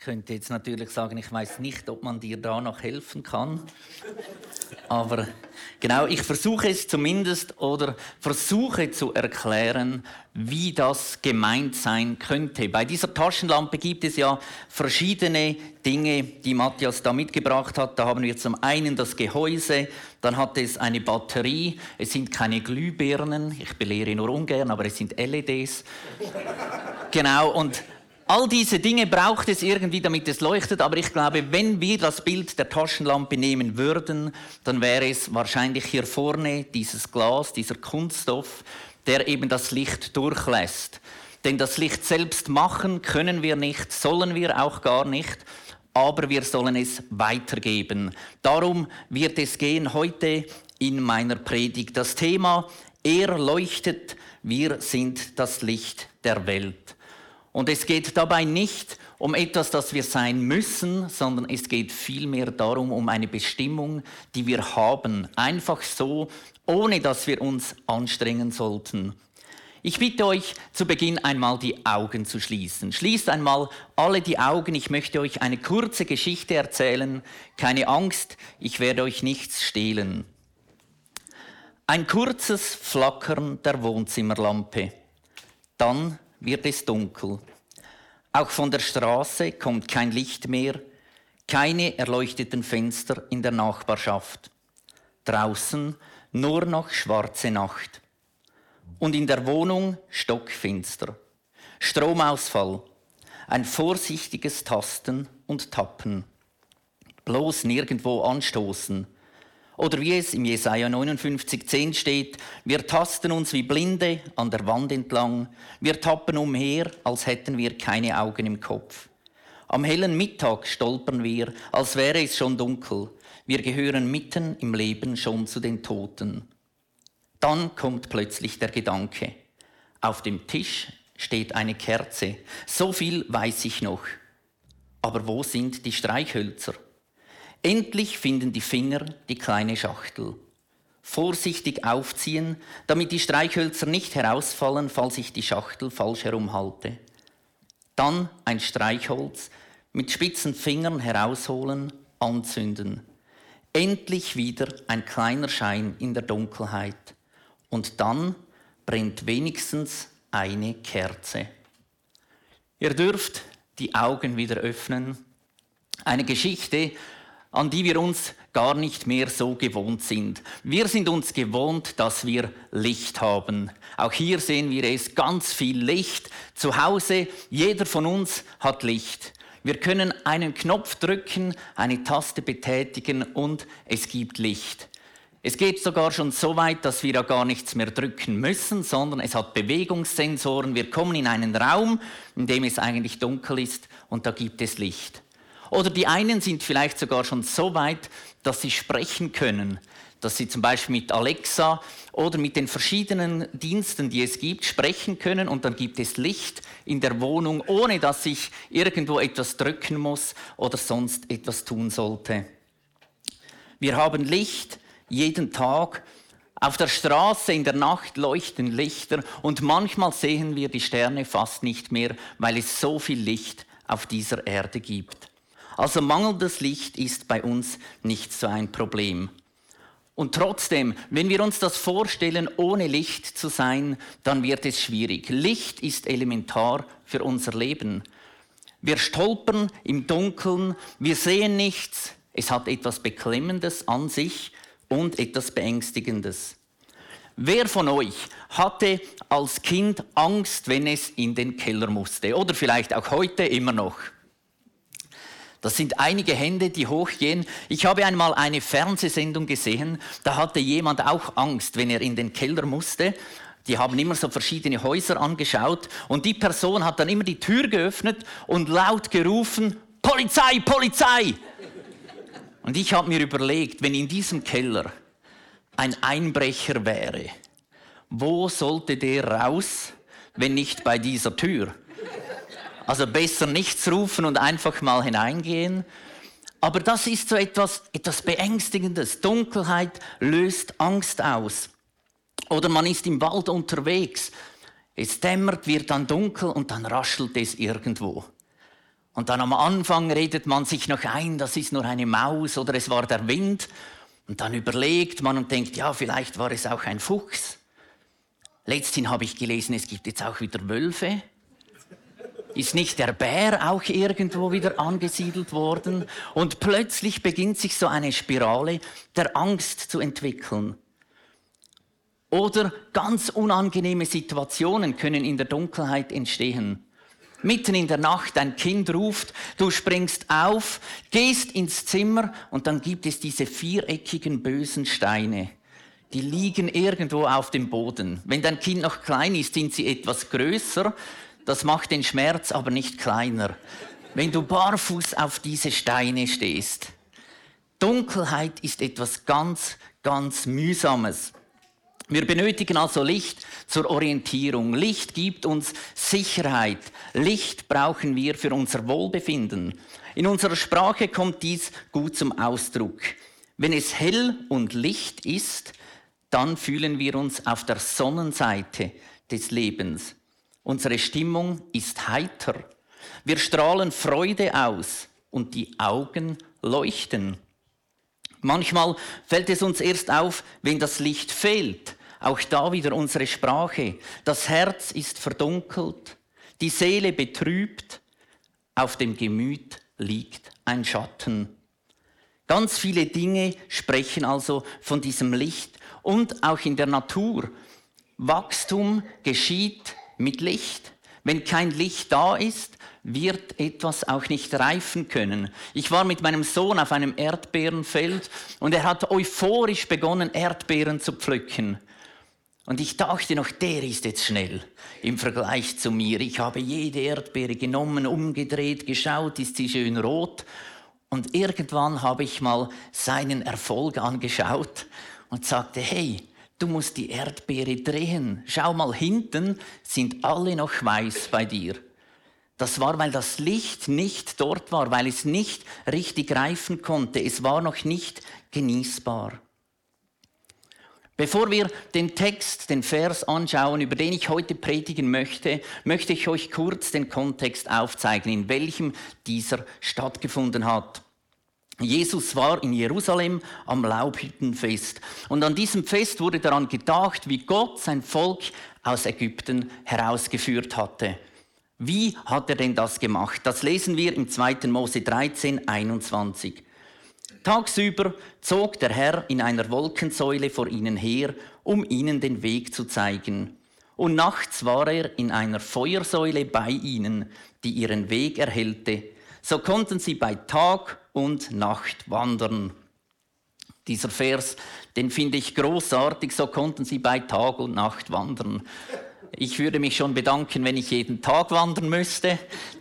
Ich könnte jetzt natürlich sagen, ich weiß nicht, ob man dir da noch helfen kann. Aber genau, ich versuche es zumindest oder versuche zu erklären, wie das gemeint sein könnte. Bei dieser Taschenlampe gibt es ja verschiedene Dinge, die Matthias da mitgebracht hat. Da haben wir zum einen das Gehäuse, dann hat es eine Batterie, es sind keine Glühbirnen, ich belehre nur ungern, aber es sind LEDs. genau, und All diese Dinge braucht es irgendwie, damit es leuchtet, aber ich glaube, wenn wir das Bild der Taschenlampe nehmen würden, dann wäre es wahrscheinlich hier vorne dieses Glas, dieser Kunststoff, der eben das Licht durchlässt. Denn das Licht selbst machen können wir nicht, sollen wir auch gar nicht, aber wir sollen es weitergeben. Darum wird es gehen heute in meiner Predigt. Das Thema, er leuchtet, wir sind das Licht der Welt. Und es geht dabei nicht um etwas, das wir sein müssen, sondern es geht vielmehr darum, um eine Bestimmung, die wir haben. Einfach so, ohne dass wir uns anstrengen sollten. Ich bitte euch zu Beginn einmal die Augen zu schließen. Schließt einmal alle die Augen. Ich möchte euch eine kurze Geschichte erzählen. Keine Angst, ich werde euch nichts stehlen. Ein kurzes Flackern der Wohnzimmerlampe. Dann wird es dunkel. Auch von der Straße kommt kein Licht mehr, keine erleuchteten Fenster in der Nachbarschaft. Draußen nur noch schwarze Nacht. Und in der Wohnung stockfinster. Stromausfall. Ein vorsichtiges Tasten und Tappen. Bloß nirgendwo anstoßen oder wie es im Jesaja 59,10 steht, wir tasten uns wie Blinde an der Wand entlang, wir tappen umher, als hätten wir keine Augen im Kopf. Am hellen Mittag stolpern wir, als wäre es schon dunkel. Wir gehören mitten im Leben schon zu den Toten. Dann kommt plötzlich der Gedanke. Auf dem Tisch steht eine Kerze. So viel weiß ich noch. Aber wo sind die Streichhölzer? Endlich finden die Finger die kleine Schachtel. Vorsichtig aufziehen, damit die Streichhölzer nicht herausfallen, falls ich die Schachtel falsch herumhalte. Dann ein Streichholz mit spitzen Fingern herausholen, anzünden. Endlich wieder ein kleiner Schein in der Dunkelheit. Und dann brennt wenigstens eine Kerze. Ihr dürft die Augen wieder öffnen. Eine Geschichte an die wir uns gar nicht mehr so gewohnt sind. Wir sind uns gewohnt, dass wir Licht haben. Auch hier sehen wir es, ganz viel Licht. Zu Hause, jeder von uns hat Licht. Wir können einen Knopf drücken, eine Taste betätigen und es gibt Licht. Es geht sogar schon so weit, dass wir ja gar nichts mehr drücken müssen, sondern es hat Bewegungssensoren. Wir kommen in einen Raum, in dem es eigentlich dunkel ist und da gibt es Licht. Oder die einen sind vielleicht sogar schon so weit, dass sie sprechen können, dass sie zum Beispiel mit Alexa oder mit den verschiedenen Diensten, die es gibt, sprechen können und dann gibt es Licht in der Wohnung, ohne dass ich irgendwo etwas drücken muss oder sonst etwas tun sollte. Wir haben Licht jeden Tag. Auf der Straße in der Nacht leuchten Lichter und manchmal sehen wir die Sterne fast nicht mehr, weil es so viel Licht auf dieser Erde gibt. Also mangelndes Licht ist bei uns nicht so ein Problem. Und trotzdem, wenn wir uns das vorstellen, ohne Licht zu sein, dann wird es schwierig. Licht ist elementar für unser Leben. Wir stolpern im Dunkeln, wir sehen nichts. Es hat etwas Beklemmendes an sich und etwas Beängstigendes. Wer von euch hatte als Kind Angst, wenn es in den Keller musste? Oder vielleicht auch heute immer noch? Das sind einige Hände, die hochgehen. Ich habe einmal eine Fernsehsendung gesehen, da hatte jemand auch Angst, wenn er in den Keller musste. Die haben immer so verschiedene Häuser angeschaut und die Person hat dann immer die Tür geöffnet und laut gerufen, Polizei, Polizei! Und ich habe mir überlegt, wenn in diesem Keller ein Einbrecher wäre, wo sollte der raus, wenn nicht bei dieser Tür? Also besser nichts rufen und einfach mal hineingehen. Aber das ist so etwas, etwas Beängstigendes. Dunkelheit löst Angst aus. Oder man ist im Wald unterwegs. Es dämmert, wird dann dunkel und dann raschelt es irgendwo. Und dann am Anfang redet man sich noch ein, das ist nur eine Maus oder es war der Wind. Und dann überlegt man und denkt, ja, vielleicht war es auch ein Fuchs. Letzthin habe ich gelesen, es gibt jetzt auch wieder Wölfe. Ist nicht der Bär auch irgendwo wieder angesiedelt worden? Und plötzlich beginnt sich so eine Spirale der Angst zu entwickeln. Oder ganz unangenehme Situationen können in der Dunkelheit entstehen. Mitten in der Nacht ein Kind ruft, du springst auf, gehst ins Zimmer und dann gibt es diese viereckigen bösen Steine. Die liegen irgendwo auf dem Boden. Wenn dein Kind noch klein ist, sind sie etwas größer. Das macht den Schmerz aber nicht kleiner. Wenn du barfuß auf diese Steine stehst. Dunkelheit ist etwas ganz, ganz Mühsames. Wir benötigen also Licht zur Orientierung. Licht gibt uns Sicherheit. Licht brauchen wir für unser Wohlbefinden. In unserer Sprache kommt dies gut zum Ausdruck. Wenn es hell und Licht ist, dann fühlen wir uns auf der Sonnenseite des Lebens. Unsere Stimmung ist heiter. Wir strahlen Freude aus und die Augen leuchten. Manchmal fällt es uns erst auf, wenn das Licht fehlt. Auch da wieder unsere Sprache. Das Herz ist verdunkelt, die Seele betrübt, auf dem Gemüt liegt ein Schatten. Ganz viele Dinge sprechen also von diesem Licht und auch in der Natur. Wachstum geschieht mit Licht. Wenn kein Licht da ist, wird etwas auch nicht reifen können. Ich war mit meinem Sohn auf einem Erdbeerenfeld und er hat euphorisch begonnen, Erdbeeren zu pflücken. Und ich dachte noch, der ist jetzt schnell im Vergleich zu mir. Ich habe jede Erdbeere genommen, umgedreht, geschaut, ist sie schön rot. Und irgendwann habe ich mal seinen Erfolg angeschaut und sagte, hey, du musst die Erdbeere drehen. Schau mal hinten, sind alle noch weiß bei dir. Das war, weil das Licht nicht dort war, weil es nicht richtig reifen konnte. Es war noch nicht genießbar. Bevor wir den Text, den Vers anschauen, über den ich heute predigen möchte, möchte ich euch kurz den Kontext aufzeigen, in welchem dieser stattgefunden hat. Jesus war in Jerusalem am Laubhüttenfest. Und an diesem Fest wurde daran gedacht, wie Gott sein Volk aus Ägypten herausgeführt hatte. Wie hat er denn das gemacht? Das lesen wir im 2. Mose 13, 21. Tagsüber zog der Herr in einer Wolkensäule vor ihnen her, um ihnen den Weg zu zeigen. Und nachts war er in einer Feuersäule bei ihnen, die ihren Weg erhellte. So konnten sie bei Tag und Nacht wandern. Dieser Vers, den finde ich großartig, so konnten sie bei Tag und Nacht wandern. Ich würde mich schon bedanken, wenn ich jeden Tag wandern müsste.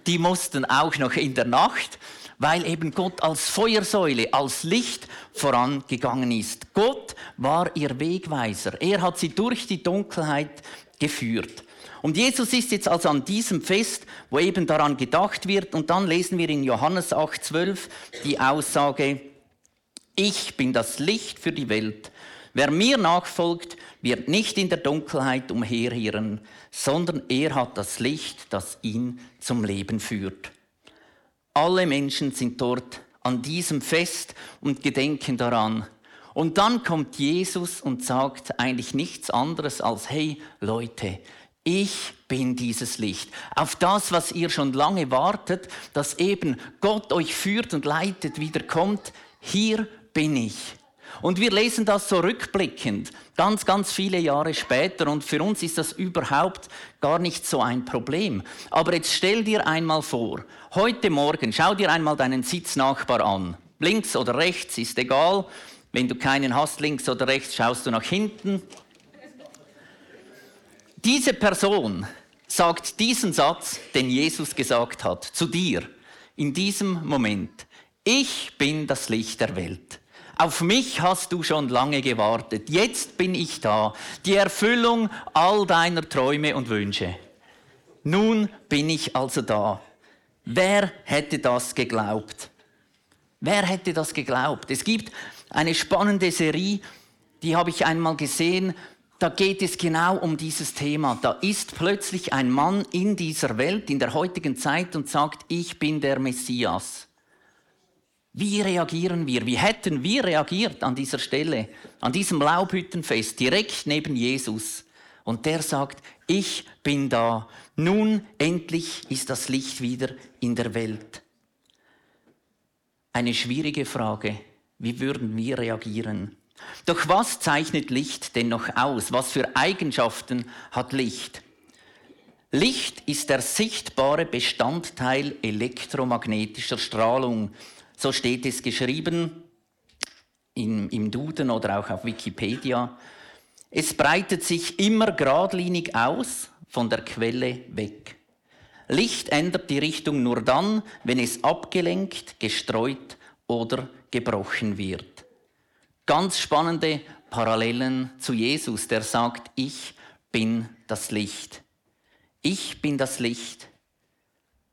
Die mussten auch noch in der Nacht weil eben Gott als Feuersäule, als Licht vorangegangen ist. Gott war ihr Wegweiser. Er hat sie durch die Dunkelheit geführt. Und Jesus ist jetzt also an diesem Fest, wo eben daran gedacht wird. Und dann lesen wir in Johannes 8,12 die Aussage, ich bin das Licht für die Welt. Wer mir nachfolgt, wird nicht in der Dunkelheit umherirren, sondern er hat das Licht, das ihn zum Leben führt. Alle Menschen sind dort an diesem Fest und gedenken daran. Und dann kommt Jesus und sagt eigentlich nichts anderes als, hey Leute, ich bin dieses Licht. Auf das, was ihr schon lange wartet, dass eben Gott euch führt und leitet, wieder kommt, hier bin ich. Und wir lesen das so rückblickend, ganz, ganz viele Jahre später. Und für uns ist das überhaupt gar nicht so ein Problem. Aber jetzt stell dir einmal vor, heute Morgen, schau dir einmal deinen Sitznachbar an. Links oder rechts ist egal. Wenn du keinen hast, links oder rechts, schaust du nach hinten. Diese Person sagt diesen Satz, den Jesus gesagt hat, zu dir, in diesem Moment. Ich bin das Licht der Welt. Auf mich hast du schon lange gewartet. Jetzt bin ich da. Die Erfüllung all deiner Träume und Wünsche. Nun bin ich also da. Wer hätte das geglaubt? Wer hätte das geglaubt? Es gibt eine spannende Serie, die habe ich einmal gesehen. Da geht es genau um dieses Thema. Da ist plötzlich ein Mann in dieser Welt, in der heutigen Zeit und sagt, ich bin der Messias. Wie reagieren wir? Wie hätten wir reagiert an dieser Stelle, an diesem Laubhüttenfest, direkt neben Jesus? Und der sagt, ich bin da. Nun endlich ist das Licht wieder in der Welt. Eine schwierige Frage. Wie würden wir reagieren? Doch was zeichnet Licht denn noch aus? Was für Eigenschaften hat Licht? Licht ist der sichtbare Bestandteil elektromagnetischer Strahlung. So steht es geschrieben im, im Duden oder auch auf Wikipedia. Es breitet sich immer geradlinig aus, von der Quelle weg. Licht ändert die Richtung nur dann, wenn es abgelenkt, gestreut oder gebrochen wird. Ganz spannende Parallelen zu Jesus, der sagt, ich bin das Licht. Ich bin das Licht.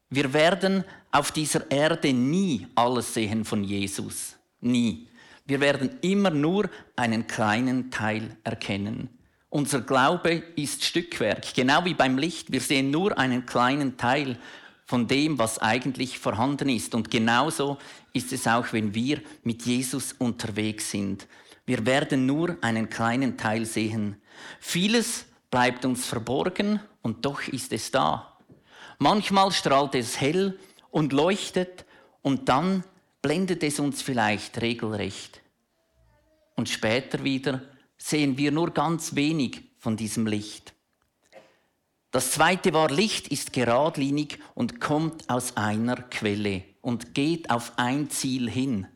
Wir werden auf dieser Erde nie alles sehen von Jesus. Nie. Wir werden immer nur einen kleinen Teil erkennen. Unser Glaube ist Stückwerk, genau wie beim Licht. Wir sehen nur einen kleinen Teil von dem, was eigentlich vorhanden ist. Und genauso ist es auch, wenn wir mit Jesus unterwegs sind. Wir werden nur einen kleinen Teil sehen. Vieles bleibt uns verborgen und doch ist es da. Manchmal strahlt es hell und leuchtet und dann blendet es uns vielleicht regelrecht. Und später wieder sehen wir nur ganz wenig von diesem Licht. Das zweite war, Licht ist geradlinig und kommt aus einer Quelle und geht auf ein Ziel hin.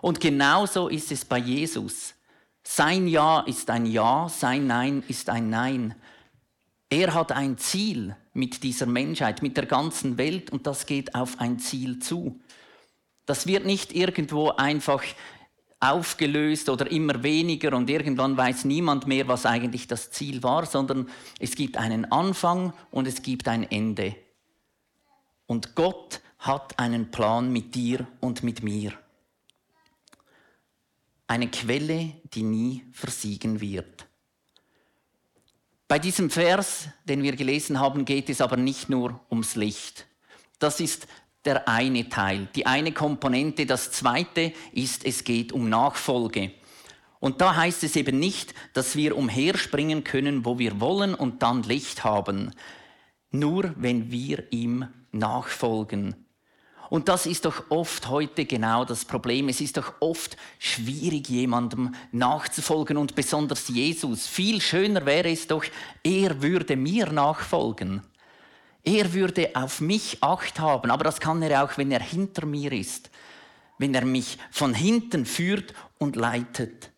Und genauso ist es bei Jesus. Sein Ja ist ein Ja, sein Nein ist ein Nein. Er hat ein Ziel mit dieser Menschheit, mit der ganzen Welt und das geht auf ein Ziel zu. Das wird nicht irgendwo einfach aufgelöst oder immer weniger und irgendwann weiß niemand mehr, was eigentlich das Ziel war, sondern es gibt einen Anfang und es gibt ein Ende. Und Gott hat einen Plan mit dir und mit mir. Eine Quelle, die nie versiegen wird. Bei diesem Vers, den wir gelesen haben, geht es aber nicht nur ums Licht. Das ist der eine Teil, die eine Komponente. Das zweite ist, es geht um Nachfolge. Und da heißt es eben nicht, dass wir umherspringen können, wo wir wollen und dann Licht haben. Nur wenn wir ihm nachfolgen. Und das ist doch oft heute genau das Problem. Es ist doch oft schwierig, jemandem nachzufolgen und besonders Jesus. Viel schöner wäre es doch, er würde mir nachfolgen. Er würde auf mich Acht haben, aber das kann er auch, wenn er hinter mir ist, wenn er mich von hinten führt und leitet.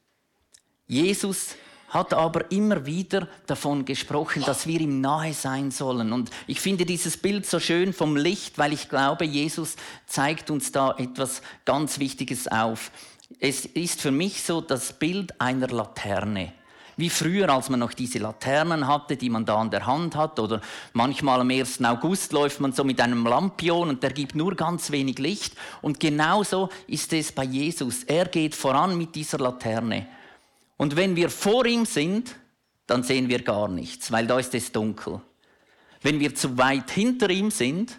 Jesus hat aber immer wieder davon gesprochen, dass wir ihm nahe sein sollen. Und ich finde dieses Bild so schön vom Licht, weil ich glaube, Jesus zeigt uns da etwas ganz Wichtiges auf. Es ist für mich so das Bild einer Laterne. Wie früher, als man noch diese Laternen hatte, die man da an der Hand hat, oder manchmal am 1. August läuft man so mit einem Lampion und der gibt nur ganz wenig Licht. Und genauso ist es bei Jesus. Er geht voran mit dieser Laterne. Und wenn wir vor ihm sind, dann sehen wir gar nichts, weil da ist es dunkel. Wenn wir zu weit hinter ihm sind,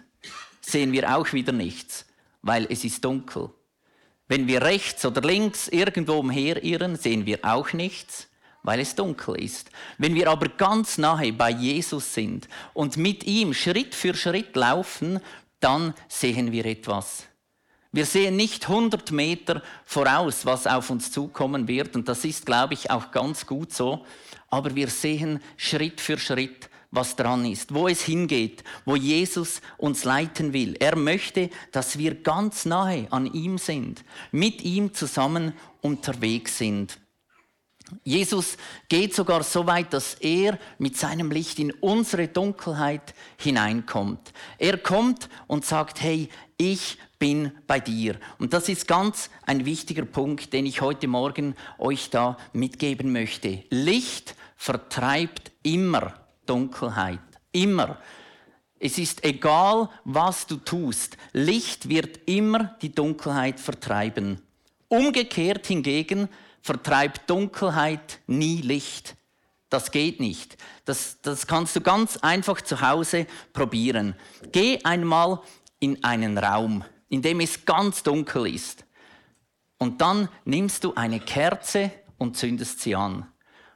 sehen wir auch wieder nichts, weil es ist dunkel. Wenn wir rechts oder links irgendwo umherirren, sehen wir auch nichts, weil es dunkel ist. Wenn wir aber ganz nahe bei Jesus sind und mit ihm Schritt für Schritt laufen, dann sehen wir etwas. Wir sehen nicht 100 Meter voraus, was auf uns zukommen wird. Und das ist, glaube ich, auch ganz gut so. Aber wir sehen Schritt für Schritt, was dran ist, wo es hingeht, wo Jesus uns leiten will. Er möchte, dass wir ganz nahe an ihm sind, mit ihm zusammen unterwegs sind. Jesus geht sogar so weit, dass er mit seinem Licht in unsere Dunkelheit hineinkommt. Er kommt und sagt, hey, ich bin bei dir. Und das ist ganz ein wichtiger Punkt, den ich heute Morgen euch da mitgeben möchte. Licht vertreibt immer Dunkelheit. Immer. Es ist egal, was du tust. Licht wird immer die Dunkelheit vertreiben. Umgekehrt hingegen vertreibt Dunkelheit nie Licht. Das geht nicht. Das, das kannst du ganz einfach zu Hause probieren. Geh einmal in einen Raum, in dem es ganz dunkel ist. Und dann nimmst du eine Kerze und zündest sie an.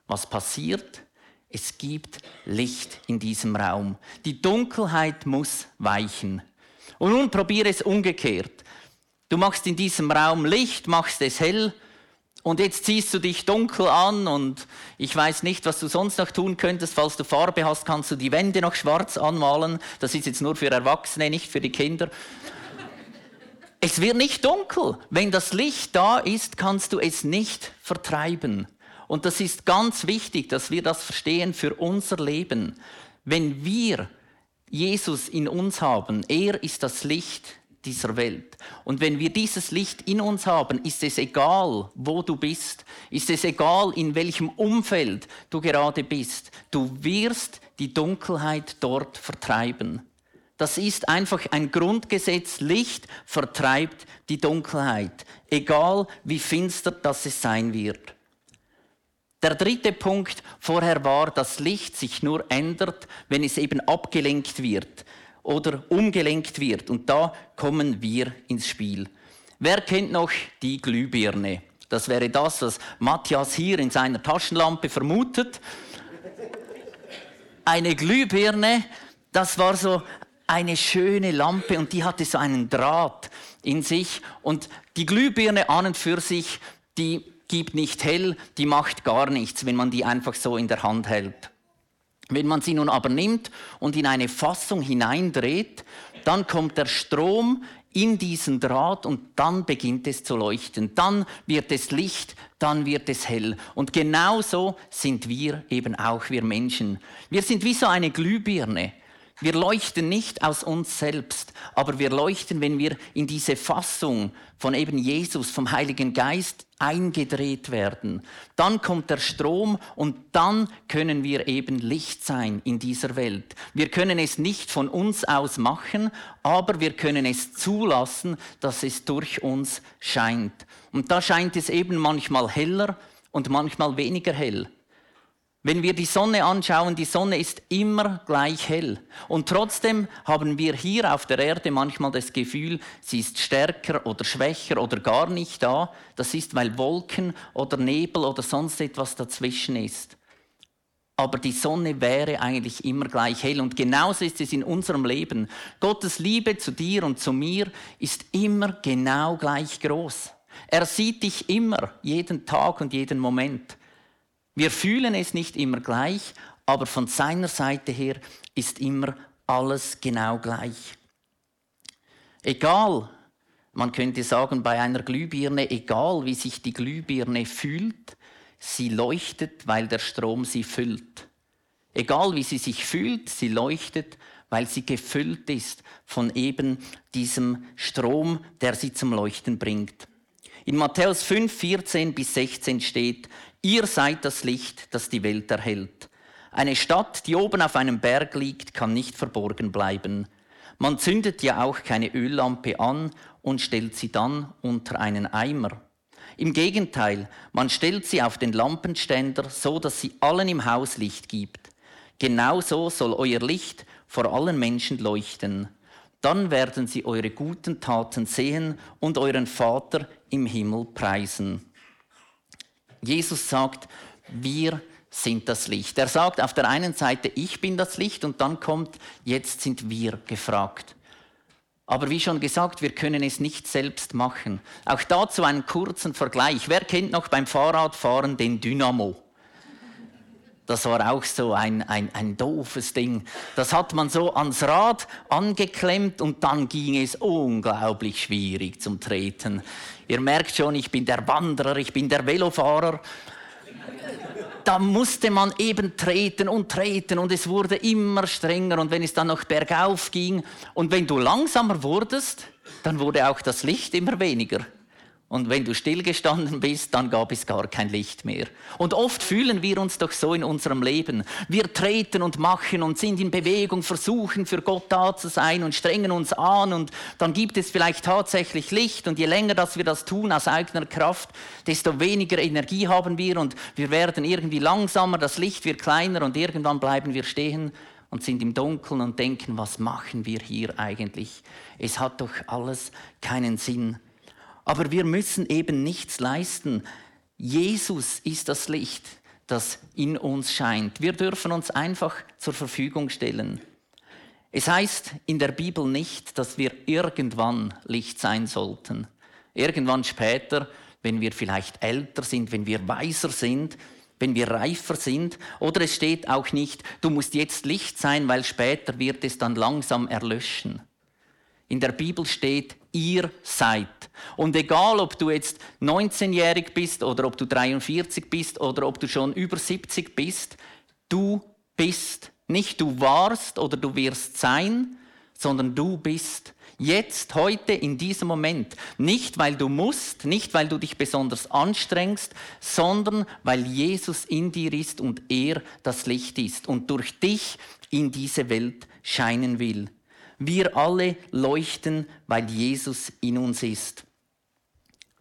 Was passiert? Es gibt Licht in diesem Raum. Die Dunkelheit muss weichen. Und nun probiere es umgekehrt. Du machst in diesem Raum Licht, machst es hell und jetzt ziehst du dich dunkel an und ich weiß nicht, was du sonst noch tun könntest. Falls du Farbe hast, kannst du die Wände noch schwarz anmalen. Das ist jetzt nur für Erwachsene, nicht für die Kinder. Es wird nicht dunkel. Wenn das Licht da ist, kannst du es nicht vertreiben. Und das ist ganz wichtig, dass wir das verstehen für unser Leben. Wenn wir Jesus in uns haben, er ist das Licht dieser Welt. Und wenn wir dieses Licht in uns haben, ist es egal, wo du bist, ist es egal, in welchem Umfeld du gerade bist, du wirst die Dunkelheit dort vertreiben. Das ist einfach ein Grundgesetz. Licht vertreibt die Dunkelheit, egal wie finster das es sein wird. Der dritte Punkt vorher war, dass Licht sich nur ändert, wenn es eben abgelenkt wird oder umgelenkt wird. Und da kommen wir ins Spiel. Wer kennt noch die Glühbirne? Das wäre das, was Matthias hier in seiner Taschenlampe vermutet. Eine Glühbirne, das war so eine schöne Lampe und die hatte so einen Draht in sich. Und die Glühbirne an und für sich, die gibt nicht hell, die macht gar nichts, wenn man die einfach so in der Hand hält. Wenn man sie nun aber nimmt und in eine Fassung hineindreht, dann kommt der Strom in diesen Draht und dann beginnt es zu leuchten. Dann wird es Licht, dann wird es hell. Und genauso sind wir eben auch, wir Menschen. Wir sind wie so eine Glühbirne. Wir leuchten nicht aus uns selbst, aber wir leuchten, wenn wir in diese Fassung von eben Jesus, vom Heiligen Geist eingedreht werden. Dann kommt der Strom und dann können wir eben Licht sein in dieser Welt. Wir können es nicht von uns aus machen, aber wir können es zulassen, dass es durch uns scheint. Und da scheint es eben manchmal heller und manchmal weniger hell. Wenn wir die Sonne anschauen, die Sonne ist immer gleich hell. Und trotzdem haben wir hier auf der Erde manchmal das Gefühl, sie ist stärker oder schwächer oder gar nicht da. Das ist, weil Wolken oder Nebel oder sonst etwas dazwischen ist. Aber die Sonne wäre eigentlich immer gleich hell. Und genauso ist es in unserem Leben. Gottes Liebe zu dir und zu mir ist immer genau gleich groß. Er sieht dich immer, jeden Tag und jeden Moment. Wir fühlen es nicht immer gleich, aber von seiner Seite her ist immer alles genau gleich. Egal, man könnte sagen bei einer Glühbirne, egal wie sich die Glühbirne fühlt, sie leuchtet, weil der Strom sie füllt. Egal wie sie sich fühlt, sie leuchtet, weil sie gefüllt ist von eben diesem Strom, der sie zum Leuchten bringt. In Matthäus 5, 14 bis 16 steht, Ihr seid das Licht, das die Welt erhellt. Eine Stadt, die oben auf einem Berg liegt, kann nicht verborgen bleiben. Man zündet ja auch keine Öllampe an und stellt sie dann unter einen Eimer. Im Gegenteil, man stellt sie auf den Lampenständer, so dass sie allen im Haus Licht gibt. Genauso soll euer Licht vor allen Menschen leuchten. Dann werden sie eure guten Taten sehen und euren Vater im Himmel preisen. Jesus sagt, wir sind das Licht. Er sagt auf der einen Seite, ich bin das Licht und dann kommt, jetzt sind wir gefragt. Aber wie schon gesagt, wir können es nicht selbst machen. Auch dazu einen kurzen Vergleich. Wer kennt noch beim Fahrradfahren den Dynamo? Das war auch so ein, ein, ein doofes Ding. Das hat man so ans Rad angeklemmt und dann ging es unglaublich schwierig zum Treten. Ihr merkt schon, ich bin der Wanderer, ich bin der Velofahrer. Da musste man eben treten und treten und es wurde immer strenger und wenn es dann noch bergauf ging und wenn du langsamer wurdest, dann wurde auch das Licht immer weniger. Und wenn du stillgestanden bist, dann gab es gar kein Licht mehr. Und oft fühlen wir uns doch so in unserem Leben. Wir treten und machen und sind in Bewegung, versuchen für Gott da zu sein und strengen uns an. Und dann gibt es vielleicht tatsächlich Licht. Und je länger, dass wir das tun aus eigener Kraft, desto weniger Energie haben wir. Und wir werden irgendwie langsamer, das Licht wird kleiner und irgendwann bleiben wir stehen und sind im Dunkeln und denken, was machen wir hier eigentlich? Es hat doch alles keinen Sinn. Aber wir müssen eben nichts leisten. Jesus ist das Licht, das in uns scheint. Wir dürfen uns einfach zur Verfügung stellen. Es heißt in der Bibel nicht, dass wir irgendwann Licht sein sollten. Irgendwann später, wenn wir vielleicht älter sind, wenn wir weiser sind, wenn wir reifer sind. Oder es steht auch nicht, du musst jetzt Licht sein, weil später wird es dann langsam erlöschen. In der Bibel steht, ihr seid. Und egal, ob du jetzt 19-jährig bist oder ob du 43 bist oder ob du schon über 70 bist, du bist. Nicht du warst oder du wirst sein, sondern du bist. Jetzt, heute, in diesem Moment. Nicht, weil du musst, nicht, weil du dich besonders anstrengst, sondern weil Jesus in dir ist und er das Licht ist und durch dich in diese Welt scheinen will. Wir alle leuchten, weil Jesus in uns ist.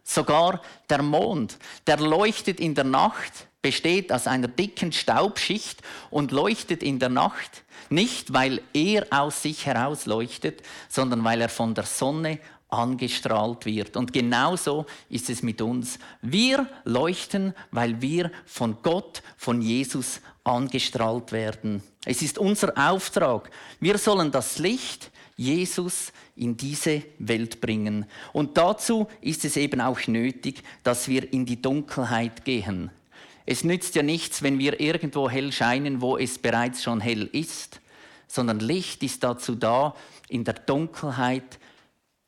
Sogar der Mond, der leuchtet in der Nacht, besteht aus einer dicken Staubschicht und leuchtet in der Nacht, nicht weil er aus sich heraus leuchtet, sondern weil er von der Sonne angestrahlt wird. Und genauso ist es mit uns. Wir leuchten, weil wir von Gott, von Jesus angestrahlt werden. Es ist unser Auftrag. Wir sollen das Licht Jesus in diese Welt bringen. Und dazu ist es eben auch nötig, dass wir in die Dunkelheit gehen. Es nützt ja nichts, wenn wir irgendwo hell scheinen, wo es bereits schon hell ist, sondern Licht ist dazu da, in der Dunkelheit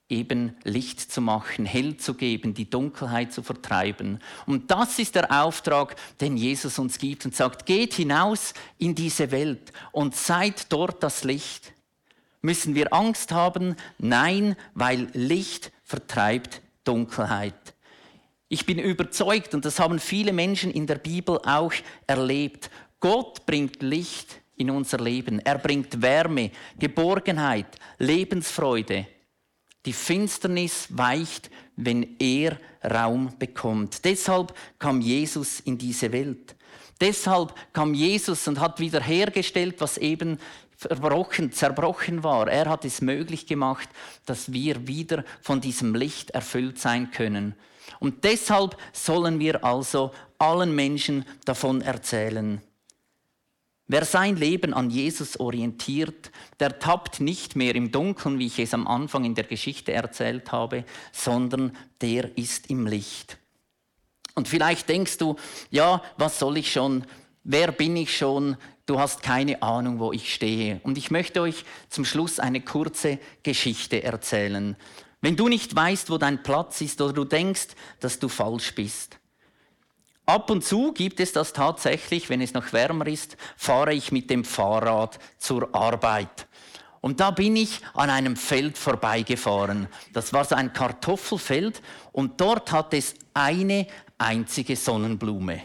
eben Licht zu machen, hell zu geben, die Dunkelheit zu vertreiben. Und das ist der Auftrag, den Jesus uns gibt und sagt, geht hinaus in diese Welt und seid dort das Licht. Müssen wir Angst haben? Nein, weil Licht vertreibt Dunkelheit. Ich bin überzeugt, und das haben viele Menschen in der Bibel auch erlebt, Gott bringt Licht in unser Leben. Er bringt Wärme, Geborgenheit, Lebensfreude. Die Finsternis weicht, wenn er Raum bekommt. Deshalb kam Jesus in diese Welt. Deshalb kam Jesus und hat wiederhergestellt, was eben verbrochen, zerbrochen war. Er hat es möglich gemacht, dass wir wieder von diesem Licht erfüllt sein können. Und deshalb sollen wir also allen Menschen davon erzählen. Wer sein Leben an Jesus orientiert, der tappt nicht mehr im Dunkeln, wie ich es am Anfang in der Geschichte erzählt habe, sondern der ist im Licht. Und vielleicht denkst du, ja, was soll ich schon? Wer bin ich schon? Du hast keine Ahnung, wo ich stehe. Und ich möchte euch zum Schluss eine kurze Geschichte erzählen. Wenn du nicht weißt, wo dein Platz ist oder du denkst, dass du falsch bist, Ab und zu gibt es das tatsächlich, wenn es noch wärmer ist, fahre ich mit dem Fahrrad zur Arbeit. Und da bin ich an einem Feld vorbeigefahren. Das war so ein Kartoffelfeld und dort hat es eine einzige Sonnenblume.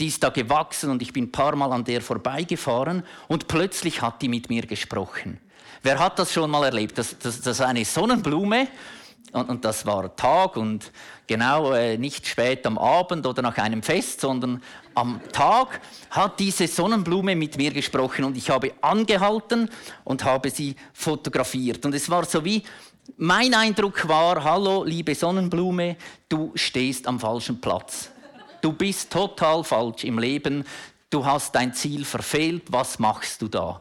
Die ist da gewachsen und ich bin ein paar Mal an der vorbeigefahren und plötzlich hat die mit mir gesprochen. Wer hat das schon mal erlebt? Das, das, das ist eine Sonnenblume und, und das war Tag und genau äh, nicht spät am Abend oder nach einem Fest, sondern am Tag hat diese Sonnenblume mit mir gesprochen und ich habe angehalten und habe sie fotografiert. Und es war so wie, mein Eindruck war, hallo liebe Sonnenblume, du stehst am falschen Platz. Du bist total falsch im Leben, du hast dein Ziel verfehlt, was machst du da?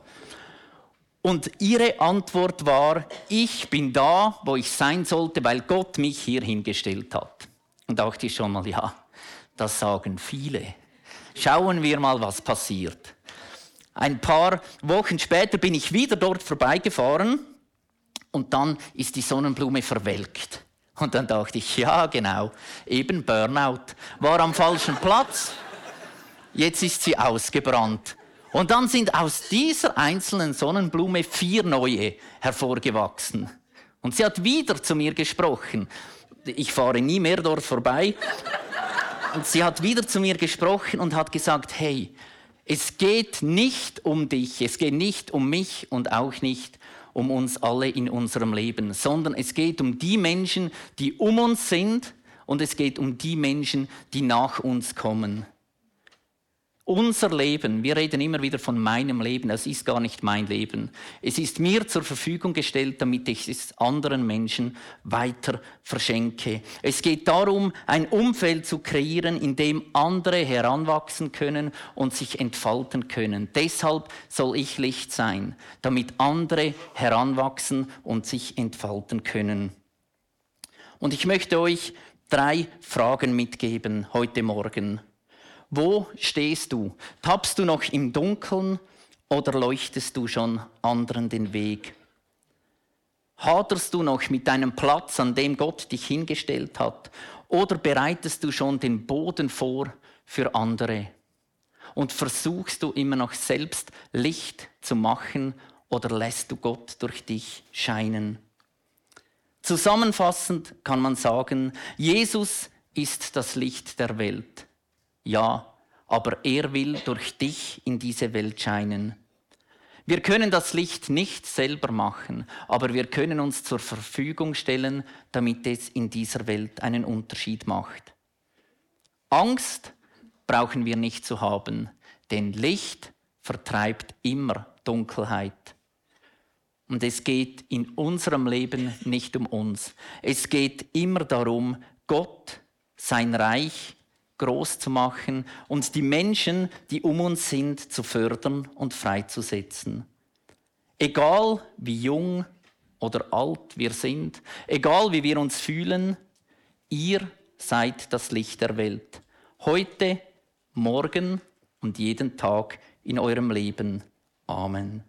Und ihre Antwort war, ich bin da, wo ich sein sollte, weil Gott mich hier hingestellt hat. Und dachte ich schon mal, ja, das sagen viele. Schauen wir mal, was passiert. Ein paar Wochen später bin ich wieder dort vorbeigefahren und dann ist die Sonnenblume verwelkt. Und dann dachte ich, ja genau, eben Burnout, war am falschen Platz. Jetzt ist sie ausgebrannt. Und dann sind aus dieser einzelnen Sonnenblume vier neue hervorgewachsen. Und sie hat wieder zu mir gesprochen. ich fahre nie mehr dort vorbei. Und sie hat wieder zu mir gesprochen und hat gesagt, hey, es geht nicht um dich, es geht nicht um mich und auch nicht um uns alle in unserem Leben, sondern es geht um die Menschen, die um uns sind und es geht um die Menschen, die nach uns kommen. Unser Leben, wir reden immer wieder von meinem Leben, das ist gar nicht mein Leben. Es ist mir zur Verfügung gestellt, damit ich es anderen Menschen weiter verschenke. Es geht darum, ein Umfeld zu kreieren, in dem andere heranwachsen können und sich entfalten können. Deshalb soll ich Licht sein, damit andere heranwachsen und sich entfalten können. Und ich möchte euch drei Fragen mitgeben heute Morgen. Wo stehst du? Tappst du noch im Dunkeln oder leuchtest du schon anderen den Weg? Haderst du noch mit deinem Platz, an dem Gott dich hingestellt hat? Oder bereitest du schon den Boden vor für andere? Und versuchst du immer noch selbst Licht zu machen oder lässt du Gott durch dich scheinen? Zusammenfassend kann man sagen, Jesus ist das Licht der Welt. Ja, aber er will durch dich in diese Welt scheinen. Wir können das Licht nicht selber machen, aber wir können uns zur Verfügung stellen, damit es in dieser Welt einen Unterschied macht. Angst brauchen wir nicht zu haben, denn Licht vertreibt immer Dunkelheit. Und es geht in unserem Leben nicht um uns. Es geht immer darum, Gott, sein Reich groß zu machen und die Menschen, die um uns sind, zu fördern und freizusetzen. Egal wie jung oder alt wir sind, egal wie wir uns fühlen, ihr seid das Licht der Welt. Heute, morgen und jeden Tag in eurem Leben. Amen.